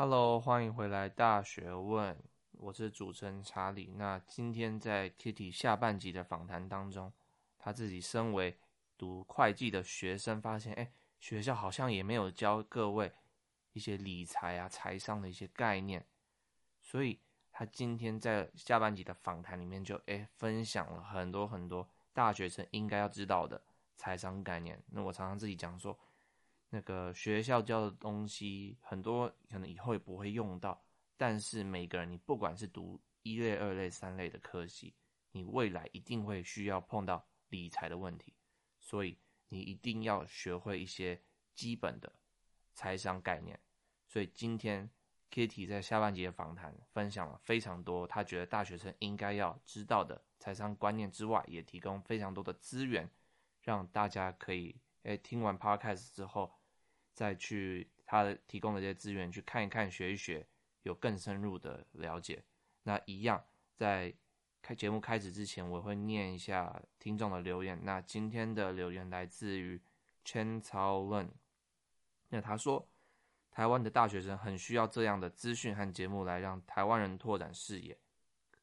Hello，欢迎回来《大学问》，我是主持人查理。那今天在 Kitty 下半集的访谈当中，他自己身为读会计的学生，发现，哎，学校好像也没有教各位一些理财啊、财商的一些概念，所以他今天在下半集的访谈里面就，哎，分享了很多很多大学生应该要知道的财商概念。那我常常自己讲说。那个学校教的东西很多，可能以后也不会用到。但是每个人，你不管是读一类、二类、三类的科系，你未来一定会需要碰到理财的问题，所以你一定要学会一些基本的财商概念。所以今天 Kitty 在下半节访谈分享了非常多，他觉得大学生应该要知道的财商观念之外，也提供非常多的资源，让大家可以诶听完 Podcast 之后。再去他提供的这些资源去看一看、学一学，有更深入的了解。那一样，在开节目开始之前，我会念一下听众的留言。那今天的留言来自于 Chen Cao Len，那他说，台湾的大学生很需要这样的资讯和节目来让台湾人拓展视野，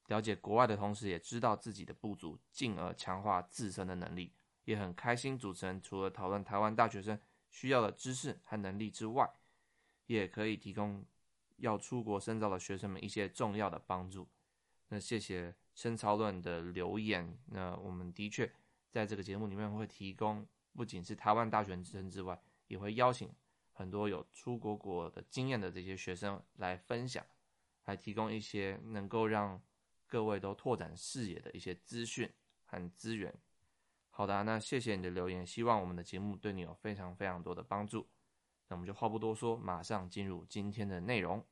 了解国外的同时，也知道自己的不足，进而强化自身的能力。也很开心，主持人除了讨论台湾大学生。需要的知识和能力之外，也可以提供要出国深造的学生们一些重要的帮助。那谢谢深超论的留言。那我们的确在这个节目里面会提供，不仅是台湾大学生之外，也会邀请很多有出国过的经验的这些学生来分享，来提供一些能够让各位都拓展视野的一些资讯和资源。好的，那谢谢你的留言，希望我们的节目对你有非常非常多的帮助。那我们就话不多说，马上进入今天的内容。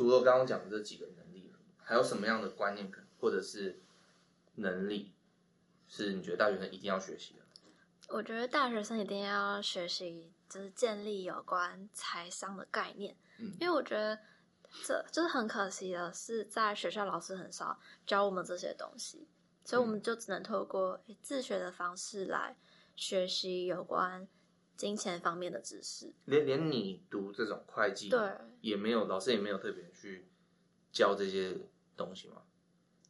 除了刚刚讲的这几个能力，还有什么样的观念或者是能力，是你觉得大学生一定要学习的？我觉得大学生一定要学习，就是建立有关财商的概念。嗯，因为我觉得这就是很可惜的是，在学校老师很少教我们这些东西，所以我们就只能透过自学的方式来学习有关。金钱方面的知识，连连你读这种会计，对，也没有老师也没有特别去教这些东西吗？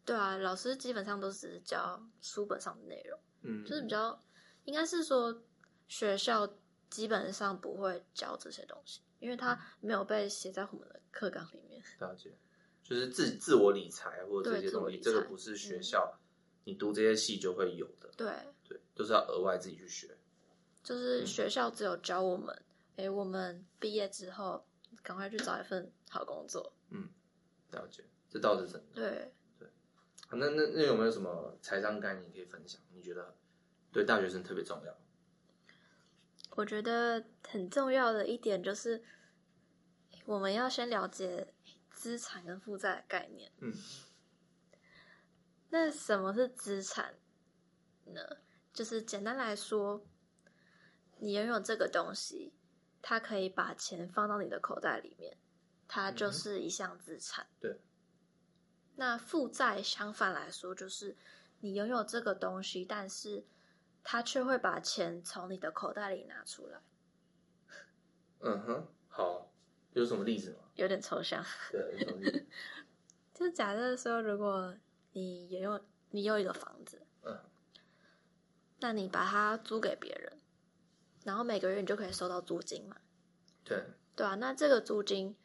对啊，老师基本上都只是教书本上的内容，嗯，就是比较应该是说学校基本上不会教这些东西，因为它没有被写在我们的课纲里面。了解，就是自自我理财或者这些东西，这个不是学校、嗯、你读这些系就会有的，对对，都是要额外自己去学。就是学校只有教我们，哎、嗯，我们毕业之后赶快去找一份好工作。嗯，了解，这倒是真的。对对，那那那有没有什么财商概念可以分享？你觉得对大学生特别重要？我觉得很重要的一点就是，我们要先了解资产跟负债的概念。嗯，那什么是资产呢？就是简单来说。你拥有这个东西，它可以把钱放到你的口袋里面，它就是一项资产。嗯、对。那负债相反来说，就是你拥有这个东西，但是它却会把钱从你的口袋里拿出来。嗯哼，好，有什么例子吗？有点抽象。对，有什么例子？就是假设说，如果你拥有你有一个房子，嗯，那你把它租给别人。然后每个月你就可以收到租金嘛？对，对啊，那这个租金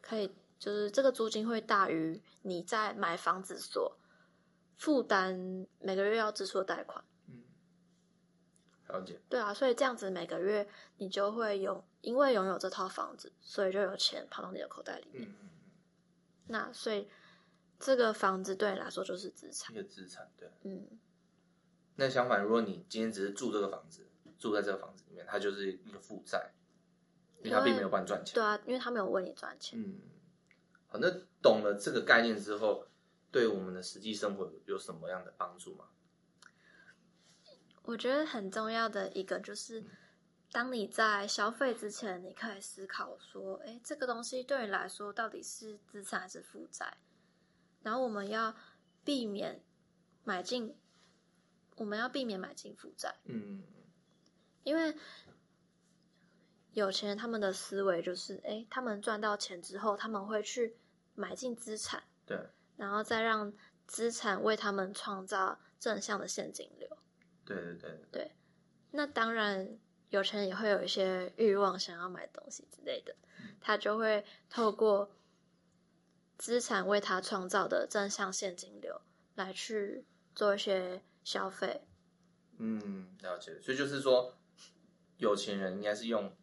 可以，就是这个租金会大于你在买房子所负担每个月要支出的贷款。嗯，了解。对啊，所以这样子每个月你就会有，因为拥有这套房子，所以就有钱跑到你的口袋里面。嗯，那所以这个房子对你来说就是资产，一个资产，对。嗯。那相反，如果你今天只是住这个房子。住在这个房子里面，他就是一个负债，因为他并没有帮你赚钱。对啊，因为他没有为你赚钱。嗯，好，那懂了这个概念之后，对我们的实际生活有什么样的帮助吗？我觉得很重要的一个就是，当你在消费之前，你可以思考说，哎，这个东西对你来说到底是资产还是负债？然后我们要避免买进，我们要避免买进负债。嗯，因为有钱人他们的思维就是，哎，他们赚到钱之后，他们会去买进资产，对，然后再让资产为他们创造正向的现金流。对对对对，那当然，有钱人也会有一些欲望，想要买东西之类的，他就会透过资产为他创造的正向现金流来去做一些消费。嗯，了解。所以就是说，有钱人应该是用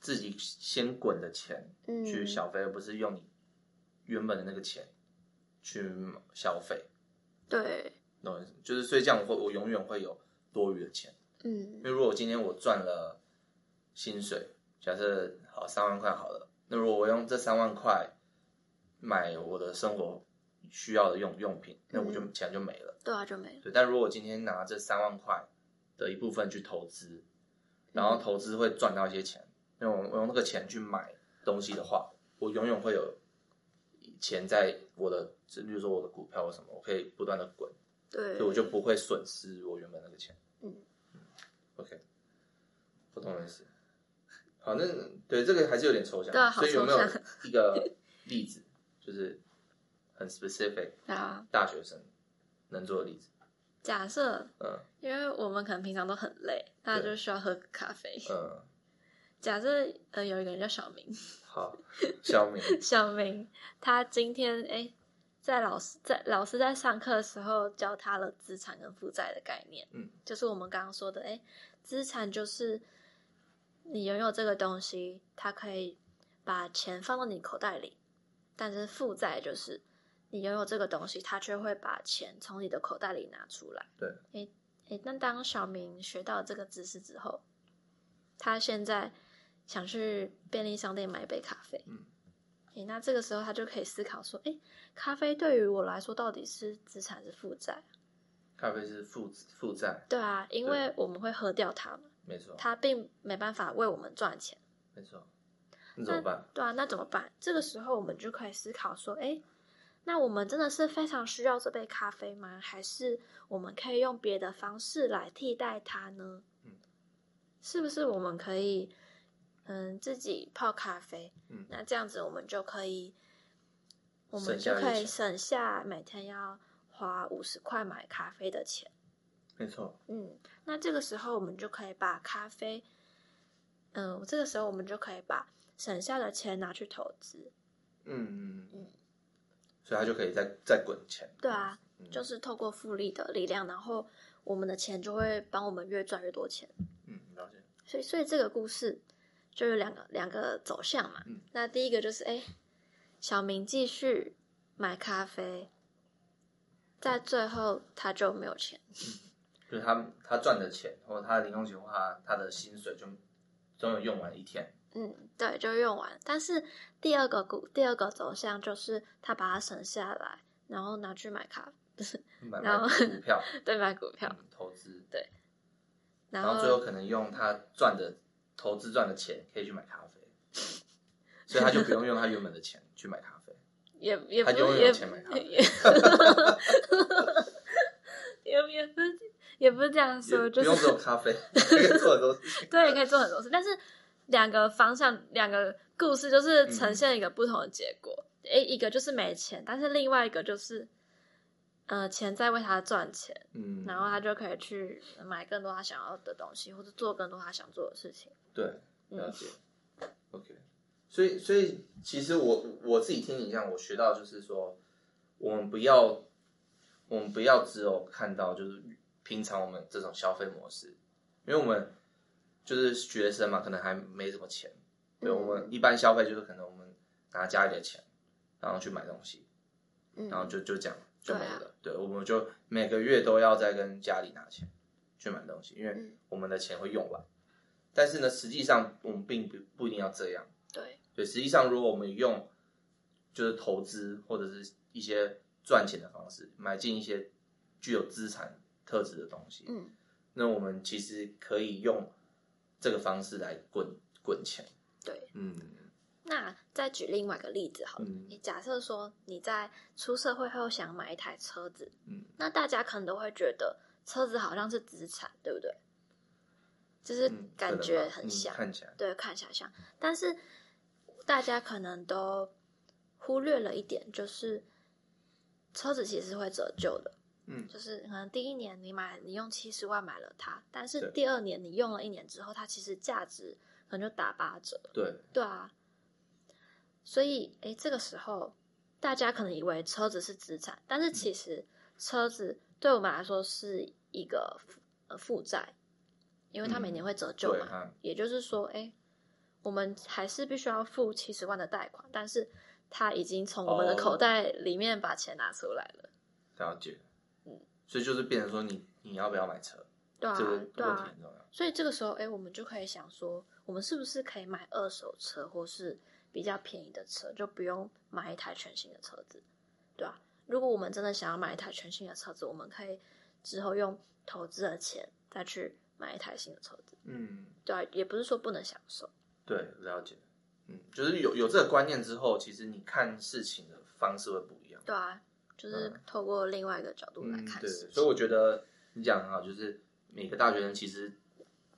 自己先滚的钱去消费，嗯、而不是用你原本的那个钱去消费。对。就是所以这样，我会我永远会有多余的钱。嗯，因为如果今天我赚了薪水，假设好三万块好了，那如果我用这三万块买我的生活需要的用用品，那我就钱就没了。对啊，就没了。对，但如果我今天拿这三万块的一部分去投资，然后投资会赚到一些钱，那我我用那个钱去买东西的话，我永远会有钱在我的，比如说我的股票或什么，我可以不断的滚。对，所以我就不会损失我原本那个钱。嗯，嗯，OK，不懂意思。好，那对这个还是有点抽象。对。所以有没有一个例子，就是很 specific 啊，大学生能做的例子？假设，嗯，因为我们可能平常都很累，大家就需要喝咖啡。嗯，假设呃有一个人叫小明，好，小明，小明，他今天哎。在老师在老师在上课的时候教他了资产跟负债的概念，嗯，就是我们刚刚说的，哎，资产就是你拥有这个东西，它可以把钱放到你口袋里，但是负债就是你拥有这个东西，他却会把钱从你的口袋里拿出来。对，哎哎，那当小明学到这个知识之后，他现在想去便利商店买一杯咖啡，嗯。那这个时候他就可以思考说：“哎，咖啡对于我来说到底是资产还是负债？”咖啡是负负债。对啊，因为我们会喝掉它嘛。没错。它并没办法为我们赚钱。没错。那怎么办？对啊，那怎么办？这个时候我们就可以思考说：“哎，那我们真的是非常需要这杯咖啡吗？还是我们可以用别的方式来替代它呢？”嗯。是不是我们可以？嗯，自己泡咖啡，嗯，那这样子我们就可以，我们就可以省下每天要花五十块买咖啡的钱。没错。嗯，那这个时候我们就可以把咖啡，嗯，这个时候我们就可以把省下的钱拿去投资。嗯嗯嗯。所以他就可以再再滚钱。对啊，嗯，就是透过复利的力量，然后我们的钱就会帮我们越赚越多钱。嗯，了解。所以，所以这个故事。就有两个两个走向嘛，嗯，那第一个就是哎，小明继续买咖啡，在最后他就没有钱，嗯，就是他他赚的钱或者他的零用钱或他他的薪水就总有用完一天，嗯，对，就用完。但是第二个股第二个走向就是他把它省下来，然后拿去买咖啡，不是，然后买股票，对，买股票，嗯，投资，对，然后最后可能用他赚的。投资赚的钱可以去买咖啡，所以他就不用用他原本的钱去买咖啡，也也不他就有钱买咖啡，也。也 也不是也不是这样说，就是不用做咖啡，可以做很多事，对，可以做很多事，但是两个方向，两个故事就是呈现一个不同的结果，诶、嗯，一个就是没钱，但是另外一个就是。呃，钱在为他赚钱，嗯，然后他就可以去买更多他想要的东西，或者做更多他想做的事情。对，了解。嗯、OK，所以，所以其实我我自己听你讲，我学到就是说，我们不要，我们不要只有看到就是平常我们这种消费模式，因为我们就是学生嘛，可能还没什么钱，对，我们一般消费就是可能我们拿家里的钱，然后去买东西，然后就就这样。就没了，对，啊、对，我们就每个月都要再跟家里拿钱去买东西，因为我们的钱会用完。嗯、但是呢，实际上我们并不不一定要这样。对，对，实际上如果我们用就是投资或者是一些赚钱的方式，买进一些具有资产特质的东西，嗯，那我们其实可以用这个方式来滚滚钱。对，嗯。那再举另外一个例子好了，嗯、你假设说你在出社会后想买一台车子，嗯，那大家可能都会觉得车子好像是资产，对不对？就是感觉很像，嗯、看起来对，看起来像，但是大家可能都忽略了一点，就是车子其实会折旧的，嗯，就是可能第一年你买，你用七十万买了它，但是第二年你用了一年之后，它其实价值可能就打八折，对，对啊。所以，哎，这个时候大家可能以为车子是资产，但是其实车子对我们来说是一个呃负债，因为它每年会折旧嘛。嗯、也就是说，哎，我们还是必须要付七十万的贷款，但是他已经从我们的口袋里面把钱拿出来了。了解。嗯，所以就是变成说你，你你要不要买车？对啊，这个问题很重要。对啊。所以这个时候，哎，我们就可以想说，我们是不是可以买二手车，或是？比较便宜的车就不用买一台全新的车子，对啊？如果我们真的想要买一台全新的车子，我们可以之后用投资的钱再去买一台新的车子。嗯，对啊，也不是说不能享受。对，了解。嗯，就是有有这个观念之后，其实你看事情的方式会不一样。对啊，就是透过另外一个角度来看对，所以我觉得你讲很好，就是每个大学生其实，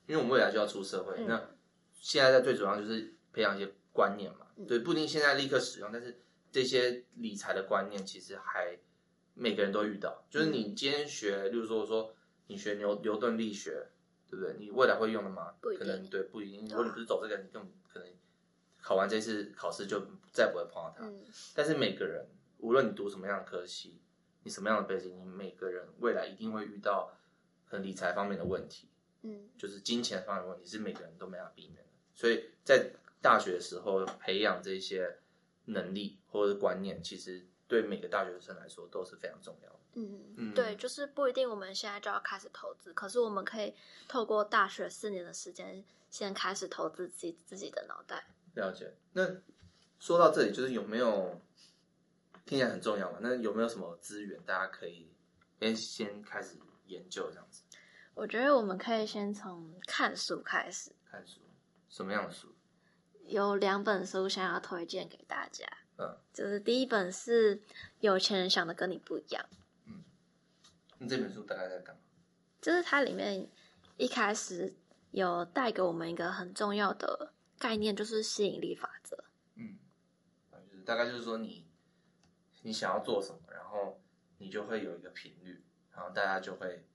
因为我们未来就要出社会，嗯，那现在在最主要就是培养一些观念嘛。对，不一定现在立刻使用，但是这些理财的观念其实还每个人都遇到。就是你今天学，例如说我说你学牛牛顿力学，对不对？你未来会用的吗？不一定。可能对，不一定。如果你不是走这个，你根本可能考完这次考试就再不会碰到它。嗯。但是每个人，无论你读什么样的科系，你什么样的背景，你每个人未来一定会遇到可能理财方面的问题。嗯。就是金钱方面的问题，是每个人都没法避免的。所以在大学的时候培养这些能力或者观念，其实对每个大学生来说都是非常重要的。嗯嗯，对，就是不一定我们现在就要开始投资，可是我们可以透过大学四年的时间，先开始投资自己自己的脑袋。了解。那说到这里，就是有没有听起来很重要嘛？那有没有什么资源大家可以先先开始研究这样子？我觉得我们可以先从看书开始。看书，什么样的书？有两本书想要推荐给大家，嗯，就是第一本是《有钱人想的跟你不一样》，嗯，那这本书大概在干嘛？就是它里面一开始有带给我们一个很重要的概念，就是吸引力法则，嗯，就是大概就是说你你想要做什么，然后你就会有一个频率，然后大家就会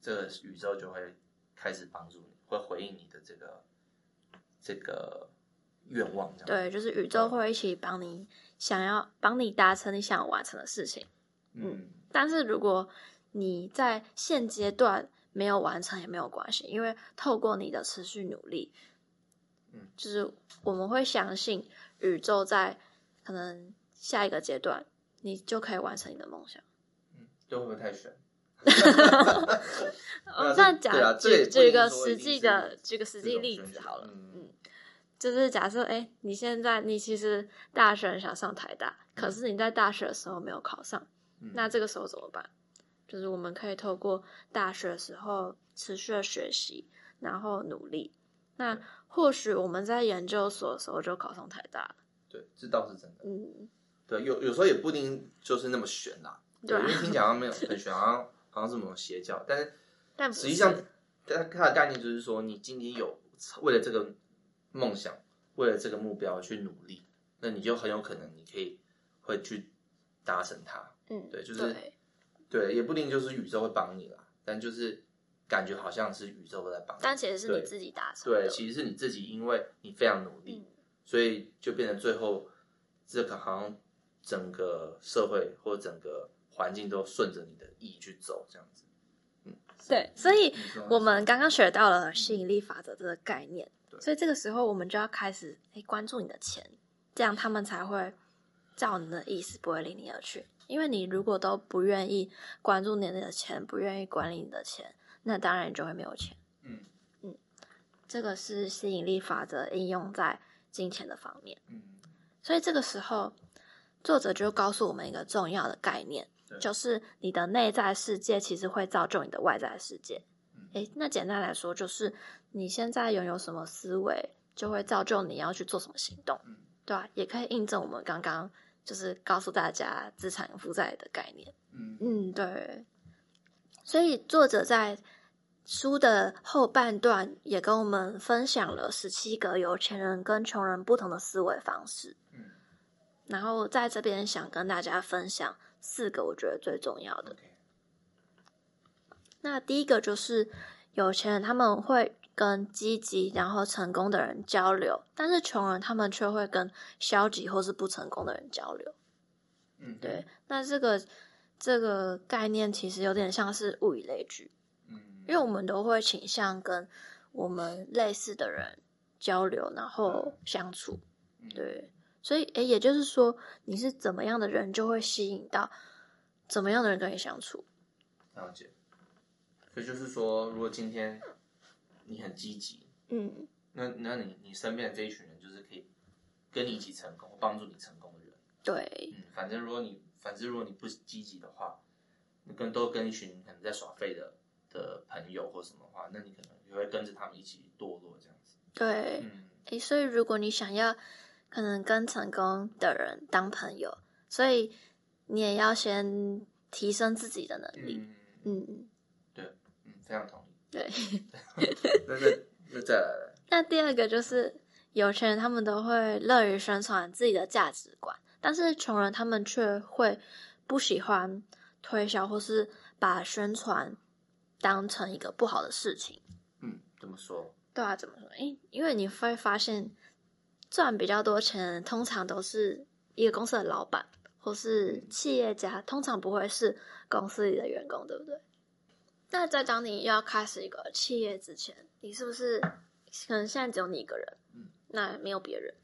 这个宇宙就会开始帮助你，会回应你的这个这个。愿望这样对，就是宇宙会一起帮你想要帮你达成你想要完成的事情。嗯，嗯，但是如果你在现阶段没有完成也没有关系，因为透过你的持续努力，嗯，就是我们会相信宇宙在可能下一个阶段你就可以完成你的梦想。嗯，这会不会太玄？我这样讲，举举一个实际的，举个实际例子好了。嗯。就是假设，哎，你现在你其实大学想上台大，可是你在大学的时候没有考上，嗯、那这个时候怎么办？就是我们可以透过大学的时候持续的学习，然后努力，那或许我们在研究所的时候就考上台大了。对，这倒是真的。嗯，对，有有时候也不一定就是那么玄啦。对，因为听起来好像没有很玄，好像好像是某种邪教，但是但实际上它它的概念就是说，你今天有为了这个。梦想，为了这个目标去努力，那你就很有可能你可以会去达成它。嗯，对，就是对，对，也不一定就是宇宙会帮你啦，但就是感觉好像是宇宙都在帮你，但其实是你自己达成。对，其实是你自己，因为你非常努力，嗯，所以就变成最后这个好像整个社会或整个环境都顺着你的意去走，这样子。嗯，对，所以我们刚刚学到了吸引力法则这个概念。所以这个时候，我们就要开始哎关注你的钱，这样他们才会照你的意思，不会离你而去。因为你如果都不愿意关注你的钱，不愿意管理你的钱，那当然你就会没有钱。嗯嗯，这个是吸引力法则应用在金钱的方面。嗯，所以这个时候，作者就告诉我们一个重要的概念，就是你的内在世界其实会造就你的外在世界。诶，那简单来说，就是你现在拥有什么思维，就会造就你要去做什么行动，嗯，对吧？也可以印证我们刚刚就是告诉大家资产负债的概念。嗯嗯，对。所以作者在书的后半段也跟我们分享了十七个有钱人跟穷人不同的思维方式。嗯，然后在这边想跟大家分享四个我觉得最重要的。那第一个就是有钱人他们会跟积极然后成功的人交流，但是穷人他们却会跟消极或是不成功的人交流。嗯，对。那这个这个概念其实有点像是物以类聚。嗯因为我们都会倾向跟我们类似的人交流，然后相处，对，所以诶，也就是说，你是怎么样的人，就会吸引到怎么样的人跟你相处。了解。所以就是说，如果今天你很积极，嗯，那那你你身边的这一群人，就是可以跟你一起成功、帮助你成功的人。对，嗯，反正如果你反正如果你不积极的话，你跟都跟一群可能在耍废的。的朋友或什么的话，那你可能也会跟着他们一起堕落这样子。对，嗯，诶，所以如果你想要可能跟成功的人当朋友，所以你也要先提升自己的能力。嗯，嗯对，嗯，非常同意。对，那那那再来，那第二个就是有钱人他们都会乐于宣传自己的价值观，但是穷人他们却会不喜欢推销或是把宣传。当成一个不好的事情，嗯，怎么说？对啊，怎么说？因因为你会发现，赚比较多钱，通常都是一个公司的老板或是企业家，通常不会是公司里的员工，对不对？那在当你要开始一个企业之前，你是不是可能现在只有你一个人？嗯，那没有别人，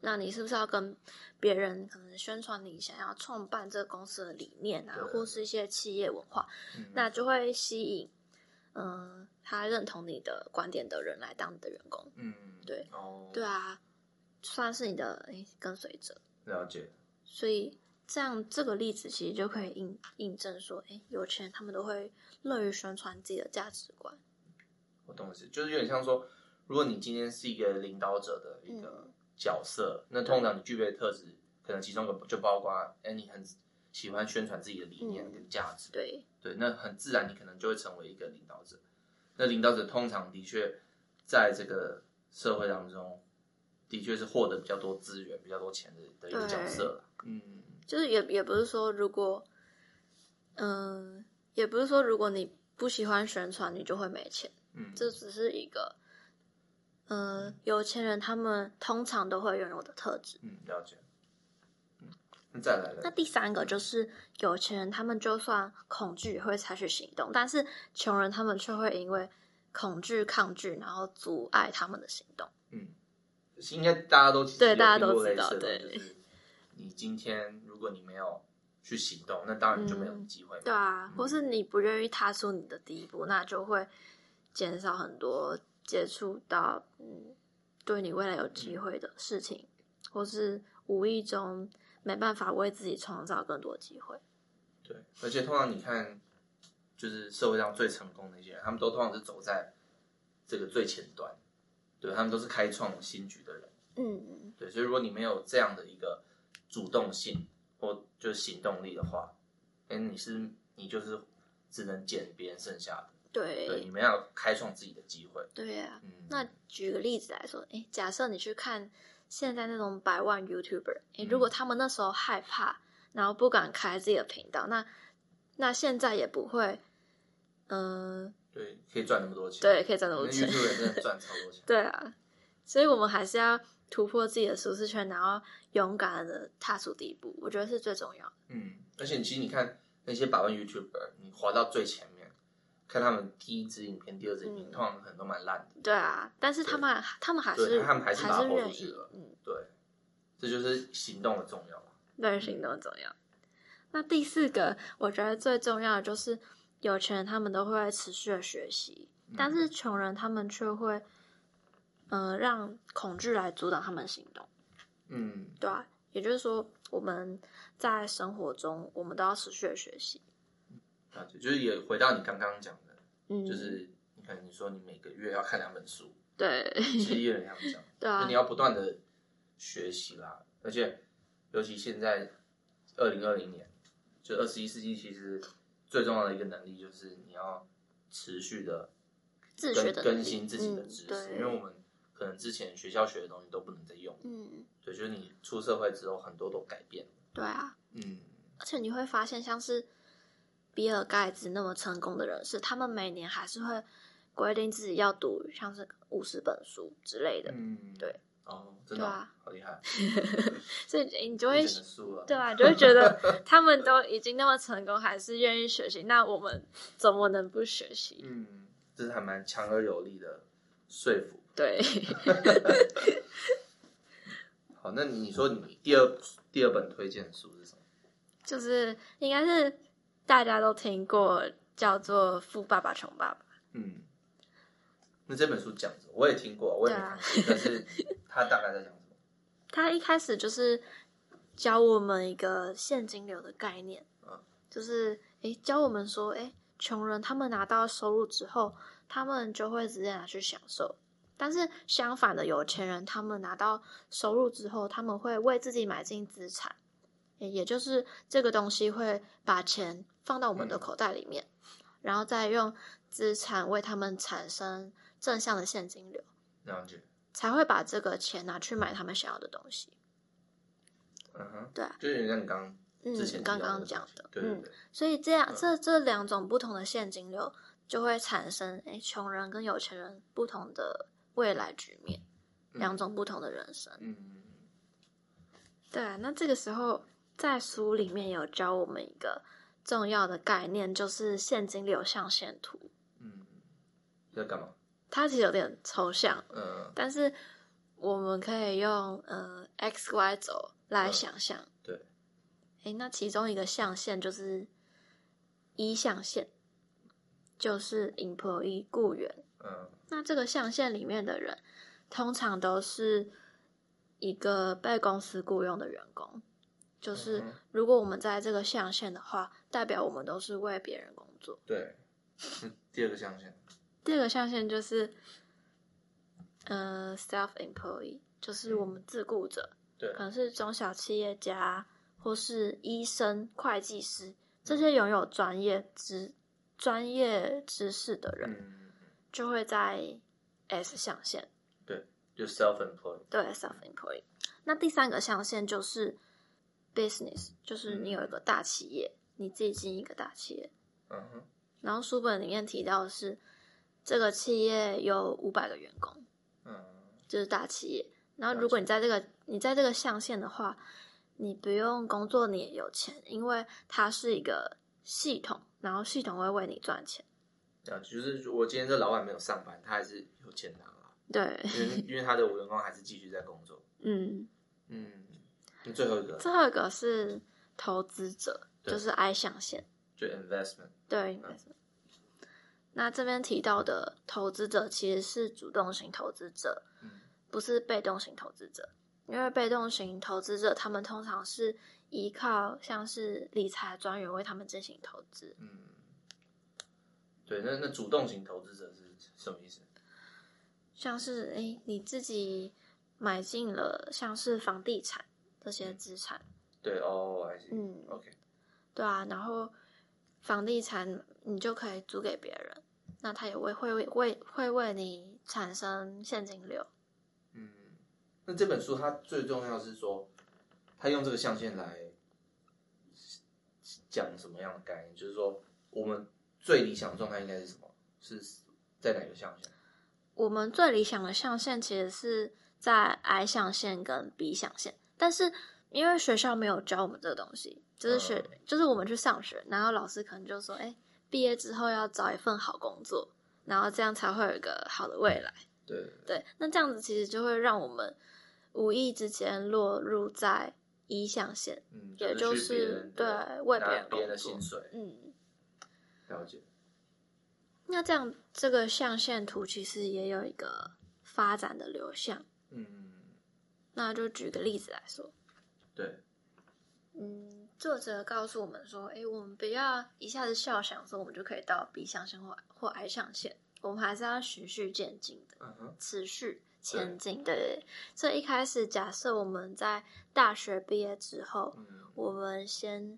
那你是不是要跟别人可能宣传你想要创办这个公司的理念啊，或是一些企业文化，嗯，那就会吸引。嗯，他认同你的观点的人来当你的员工，嗯，对，哦，对啊，算是你的诶跟随者，了解。所以这样这个例子其实就可以印印证说，诶，有钱人他们都会乐于宣传自己的价值观。我懂的是，就是有点像说，如果你今天是一个领导者的一个角色，嗯、那通常你具备的特质，可能其中个就包括，哎，你很喜欢宣传自己的理念跟价值，嗯、对。对，那很自然，你可能就会成为一个领导者。那领导者通常的确在这个社会当中，的确是获得比较多资源、比较多钱的的一个角色。嗯，就是也也不是说，如果，嗯、呃，也不是说，如果你不喜欢宣传，你就会没钱。嗯，这只是一个，呃、嗯，有钱人他们通常都会拥有的特质。嗯，了解。再来了。那第三个就是有钱人，他们就算恐惧也会采取行动，但是穷人他们却会因为恐惧抗拒，然后阻碍他们的行动。嗯，应该大家都对，大家都知道，对。就是你今天如果你没有去行动，那当然就没有机会。嗯。对啊，或是你不愿意踏出你的第一步，那就会减少很多接触到嗯对你未来有机会的事情，嗯，或是无意中。没办法为自己创造更多机会。对，而且通常你看，就是社会上最成功的一些人，他们都通常是走在这个最前端，对，他们都是开创新局的人。嗯，对，所以如果你没有这样的一个主动性或就是行动力的话，哎，你是你就是只能捡别人剩下的。对，对，你们要开创自己的机会。对呀、啊嗯，那举个例子来说，哎，假设你去看。现在那种百万 YouTuber，诶，如果他们那时候害怕，嗯、然后不敢开自己的频道，那那现在也不会，嗯、呃，对，可以赚那么多钱，对，可以赚那么多钱，YouTuber 真的赚超多钱，对啊，所以我们还是要突破自己的舒适圈，然后勇敢的踏出第一步，我觉得是最重要的。嗯，而且其实你看那些百万 YouTuber，你滑到最前面。看他们第一支影片、第二支影片，嗯、通常可能都蛮烂的。对啊，但是他们他们还是他们还是把它抛出去了。嗯，对，这就是行动的重要。对，行动的重要。那第四个，我觉得最重要的就是有钱人他们都会持续的学习，嗯、但是穷人他们却会，呃，让恐惧来阻挡他们行动。嗯，对啊，也就是说，我们在生活中，我们都要持续的学习。就是也回到你刚刚讲的，嗯，就是你可能你说你每个月要看两本书，对，其实有点像这样，对啊，你要不断的学习啦，而且尤其现在二零二零年，就二十一世纪，其实最重要的一个能力就是你要持续的自学的更新自己的知识，嗯、因为我们可能之前学校学的东西都不能再用，嗯，对，就是你出社会之后很多都改变，对啊，嗯，而且你会发现像是。比尔盖茨那么成功的人士，他们每年还是会规定自己要读像是五十本书之类的。嗯，对。哦，真的、啊，好厉害。所以你就会，对啊，你就会觉得 他们都已经那么成功，还是愿意学习，那我们怎么能不学习？嗯，这是还蛮强而有力的说服。对。好，那你说你第二第二本推荐的书是什么？就是应该是。大家都听过叫做《富爸爸穷爸爸》。嗯，那这本书讲什么？我也听过，我也没看过，啊、但是他大概在讲什么？他一开始就是教我们一个现金流的概念，嗯、就是诶教我们说，诶穷人他们拿到收入之后，他们就会直接拿去享受，但是相反的，有钱人他们拿到收入之后，他们会为自己买进资产。也就是这个东西会把钱放到我们的口袋里面，嗯、然后再用资产为他们产生正向的现金流，了解，才会把这个钱拿去买他们想要的东西。嗯哼，对，就是像你刚之前刚刚讲的，对对对，嗯，所以这样这这两种不同的现金流就会产生，哎，穷人跟有钱人不同的未来局面，嗯、两种不同的人生。嗯，对啊，那这个时候。在书里面有教我们一个重要的概念，就是现金流象限图。嗯，在干嘛？它其实有点抽象。嗯，但是我们可以用呃 x y 轴来想象。嗯、对。诶，那其中一个象限就是一象限，就是 employee 雇员。嗯。那这个象限里面的人，通常都是一个被公司雇佣的员工。就是如果我们在这个象限的话，代表我们都是为别人工作。对，第二个象限。第二个象限就是，呃，self employee，就是我们自雇者。对，可能是中小企业家，或是医生、会计师这些拥有专业知专业知识的人，嗯、就会在 S 象限。对，就 self-employed。对，self-employed。那第三个象限就是。business 就是你有一个大企业，嗯、你自己经营一个大企业。嗯哼。然后书本里面提到的是，这个企业有五百个员工，嗯，就是大企业。然后如果你在这个你在这个象限的话，你不用工作你也有钱，因为它是一个系统，然后系统会为你赚钱。啊，就是我今天这老板没有上班，他还是有钱拿了。对，因为因为他的员工还是继续在工作。嗯嗯。最后一个，最后一个是投资者，就是 I 象限，就 investment，对 investment。嗯、那这边提到的投资者其实是主动型投资者，嗯、不是被动型投资者。因为被动型投资者，他们通常是依靠像是理财专员为他们进行投资。嗯，对，那那主动型投资者是什么意思？像是哎，你自己买进了像是房地产。这些资产，对哦，还是嗯，OK，对啊，然后房地产你就可以租给别人，那他也会会为会为你产生现金流。嗯，那这本书它最重要是说，它用这个象限来讲什么样的概念？就是说，我们最理想的状态应该是什么？是在哪个象限？我们最理想的象限其实是在 I 象限跟 B 象限。但是因为学校没有教我们这个东西，就是学，嗯、就是我们去上学，然后老师可能就说：“哎，毕业之后要找一份好工作，然后这样才会有一个好的未来。”对对，那这样子其实就会让我们无意之间落入在一象限，嗯，也就是对为别人工作，别人的薪水，嗯，了解。那这样这个象限图其实也有一个发展的流向，嗯。那就举个例子来说，对，嗯，作者告诉我们说，哎，我们不要一下子笑想说，我们就可以到 B 象限或或 I 象限，我们还是要循序渐进的，嗯，持续前进。对，对，所以一开始假设我们在大学毕业之后，嗯、我们先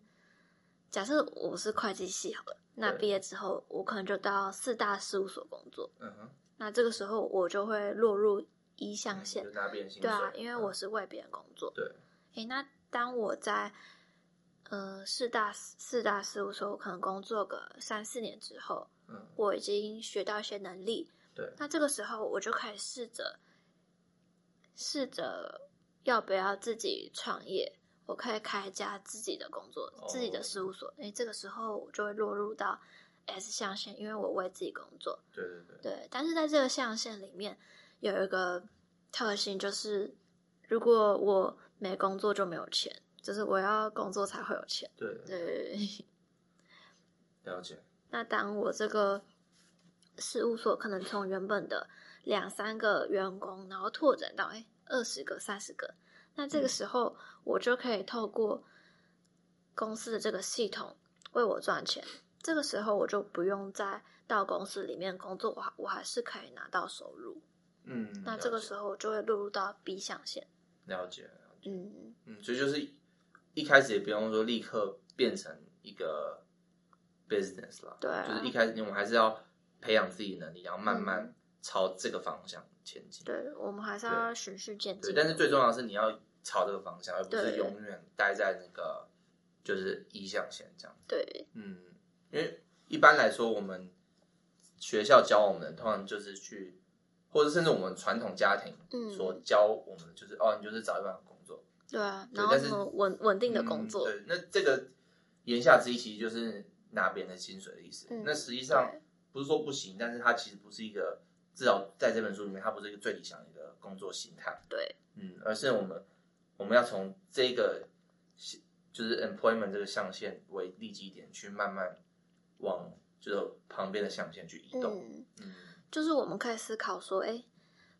假设我是会计系好了，那毕业之后我可能就到四大事务所工作。嗯哼，那这个时候我就会落入一象限，嗯、对啊，因为我是为别人工作。对，哎，那当我在呃四大四大事务所，我可能工作个三四年之后。嗯我已经学到一些能力，对，那这个时候我就可以试着试着要不要自己创业，我可以开一家自己的工作，哦、自己的事务所。诶，这个时候我就会落入到 S 象限，因为我为自己工作。对对对。对，但是在这个象限里面有一个特性，就是如果我没工作就没有钱，就是我要工作才会有钱。对对。了解。那当我这个事务所可能从原本的两三个员工，然后拓展到哎二十个、三十个，那这个时候我就可以透过公司的这个系统为我赚钱。这个时候我就不用再到公司里面工作，我我还是可以拿到收入。嗯，那这个时候我就会落入到 B 象限。了解，了解。嗯嗯，所以就是一开始也不用说立刻变成一个。business 啦，对啊，就是一开始我们还是要培养自己能力，然后慢慢朝这个方向前进。对，我们还是要循序渐进。对，但是最重要的是你要朝这个方向，而不是永远待在那个就是一象限这样。对，嗯，因为一般来说，我们学校教我们的通常就是去，或者甚至我们传统家庭所教我们就是、嗯、哦，你就是找一份。对啊，然后什么稳稳定的工作。对，那这个言下之意其实就是。拿别人的薪水的意思，嗯、那实际上不是说不行，但是它其实不是一个，至少在这本书里面，它不是一个最理想的一个工作形态。对，嗯，而是我们我们要从这个就是 employment 这个象限为立基点，去慢慢往就是旁边的象限去移动。嗯，嗯就是我们可以思考说，哎，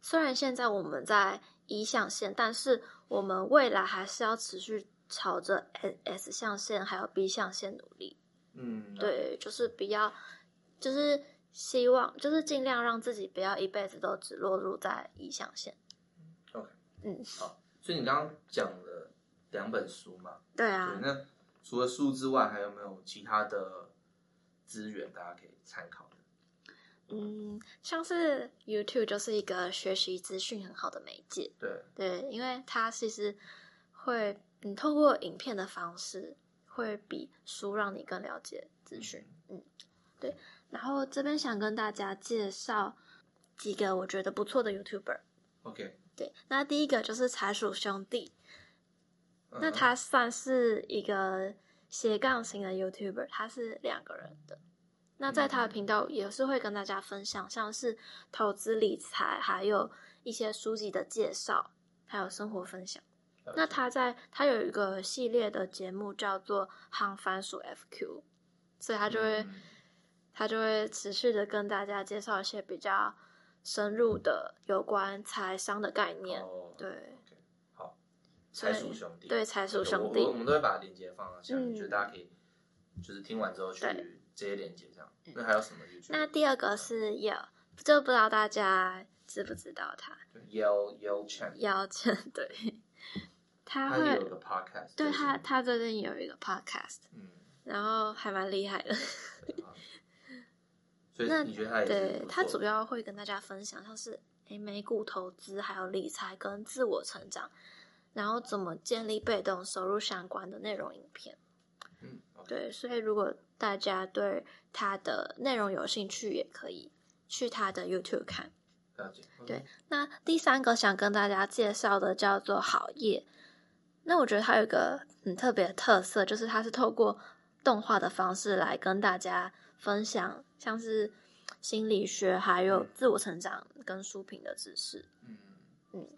虽然现在我们在一象限，但是我们未来还是要持续朝着 S S 象限还有 B 象限努力。嗯，对，就是比较，就是希望，就是尽量让自己不要一辈子都只落入在一象限。OK，嗯，好，所以你刚刚讲了两本书嘛？对啊。对，那除了书之外，还有没有其他的资源大家可以参考的？嗯，像是 YouTube 就是一个学习资讯很好的媒介。对对，因为它其实会，你透过影片的方式。会比书让你更了解资讯，嗯，对。然后这边想跟大家介绍几个我觉得不错的 YouTuber。OK，对。那第一个就是财鼠兄弟，uh. 那他算是一个斜杠型的 YouTuber，他是两个人的。那在他的频道也是会跟大家分享，像是投资理财，还有一些书籍的介绍，还有生活分享。那他在他有一个系列的节目叫做《航番薯 FQ》，所以他就会、嗯、他就会持续的跟大家介绍一些比较深入的有关财商的概念。哦、对，okay, 好，财鼠兄弟，对财鼠兄弟，我，我们都会把链接放到下面，觉得、嗯、大家可以就是听完之后去这些链接这样。那还有什么 YouTube？那第二个是 Yale，就不知道大家知不知道他？Yale Yale Chen，Yale Chen 对。他会他有个 podcast，对他，他最近有一个 podcast，嗯，然后还蛮厉害的。所以你觉得他？对，他主要会跟大家分享，像是诶美股投资，还有理财跟自我成长，然后怎么建立被动收入相关的内容影片。嗯，okay. 对，所以如果大家对它的内容有兴趣，也可以去它的 YouTube 看。对，那第三个想跟大家介绍的叫做好业。那我觉得它有一个很特别的特色，就是它是透过动画的方式来跟大家分享，像是心理学还有自我成长跟书评的知识。嗯嗯，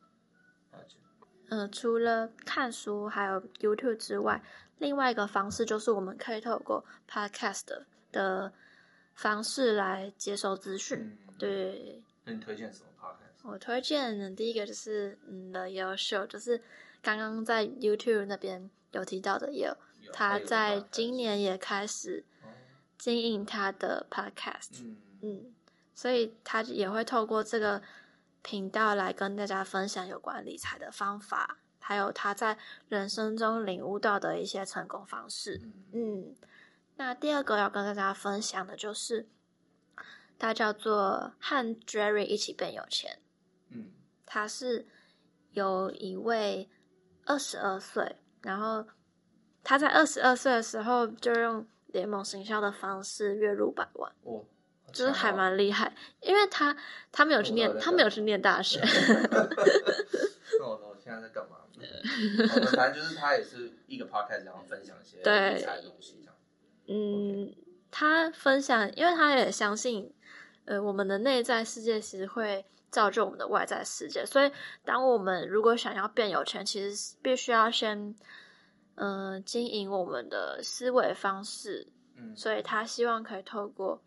嗯，除了看书还有 YouTube 之外，另外一个方式就是我们可以透过 Podcast 的方式来接收资讯。嗯、对，那你推荐什么 Podcast？我推荐的第一个就是嗯，The Yale Show，就是。刚刚在 YouTube 那边有提到的，也有他在今年也开始经营他的 Podcast，嗯，嗯，所以他也会透过这个频道来跟大家分享有关理财的方法，还有他在人生中领悟到的一些成功方式。嗯，那第二个要跟大家分享的就是，他叫做和 Jerry 一起变有钱。嗯，他是有一位二十二岁，然后他在二十二岁的时候就用联盟行销的方式月入百万。哦就是还蛮厉害，因为他他没有去念，他没有去念大学。在在干嘛？反正就是他也是一个 podcast，然后分享一些理财的东西。嗯，他分享，因为他也相信，呃，我们的内在世界其实会造就我们的外在世界，所以当我们如果想要变有钱，其实必须要先，嗯、呃，经营我们的思维方式。嗯，所以他希望可以透过。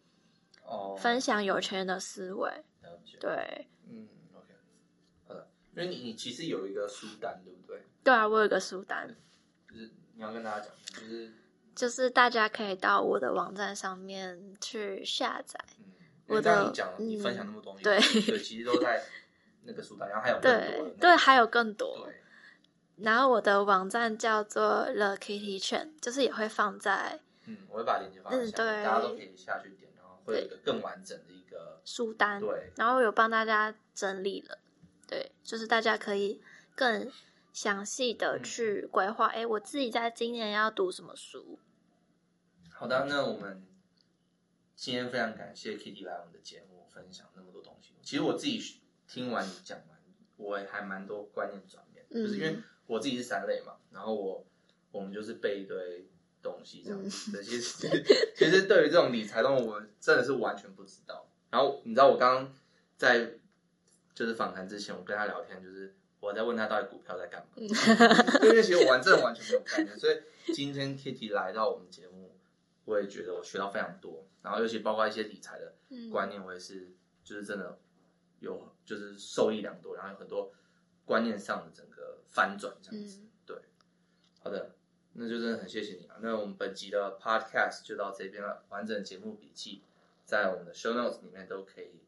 哦，分享有钱人的思维。对，嗯因为你你其实有一个书单，对不对？对啊，我有一个书单，就是你要跟大家讲，就是就是大家可以到我的网站上面去下载。嗯，我的你讲你分享那么多东西，对对，其实都在那个书单，然后还有对对，还有更多。然后我的网站叫做 The Kitty Chain，就是也会放在，嗯，我会把链接放在对，大家都可以下去点。然后会有一个更完整的一个书单，对，然后有帮大家整理了，对，就是大家可以更详细的去规划，哎、嗯，我自己在今年要读什么书。好的，那我们今天非常感谢 Kitty 来我们的节目，分享那么多东西。其实我自己听完你讲完，我还蛮多观念转变，嗯、就是因为我自己是三类嘛，然后我我们就是背一堆。东西这样子，其实 其实对于这种理财东西，我真的是完全不知道。然后你知道，我刚刚在就是访谈之前，我跟他聊天，就是我在问他到底股票在干嘛，因为其实我玩真的完全没有概念。所以今天 Kitty 来到我们节目，我也觉得我学到非常多。然后尤其包括一些理财的观念，我也是就是真的有就是受益良多，然后有很多观念上的整个翻转这样子。对，好的。那就真的很谢谢你啊！那我们本集的 podcast 就到这边了。完整节目笔记在我们的 show notes 里面都可以，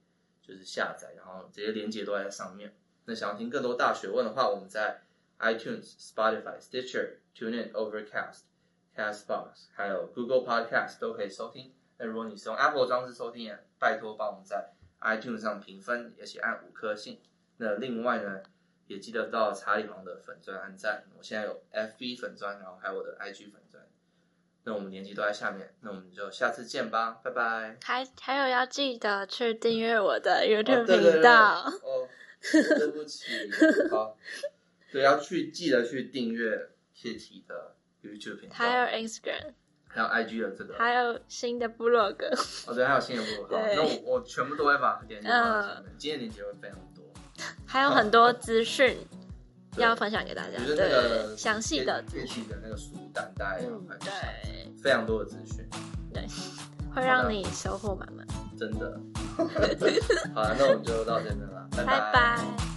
就是下载，然后这些连接都在上面。那想要听更多大学问的话，我们在 iTunes、Spotify、Stitcher、TuneIn、Overcast、Castbox，还有 Google Podcast 都可以收听。那如果你是用 Apple 装置收听，拜托帮我们在 iTunes 上评分，而且按五颗星。那另外呢，也记得到查理王的粉钻按赞，我现在有 FB 粉钻，然后还有我的 IG 粉，那我们年纪都在下面，那我们就下次见吧，拜拜。还还有要记得去订阅我的 YouTube 频道。哦，对不起，好，对，要去记得去订阅 Kitty 的 YouTube 频道，还有 Instagram，还有 IG 的这个，还有新的部落格。哦，对，还有新的部落格，那我我全部都会把链接放在上面，今天链接会非常多。还有很多资讯要分享给大家，就是那个详细的。资讯的那个书单，大概要看一下，非常多的资讯，对，会让你收获满满，真的。好了，那我们就到这边了，拜拜。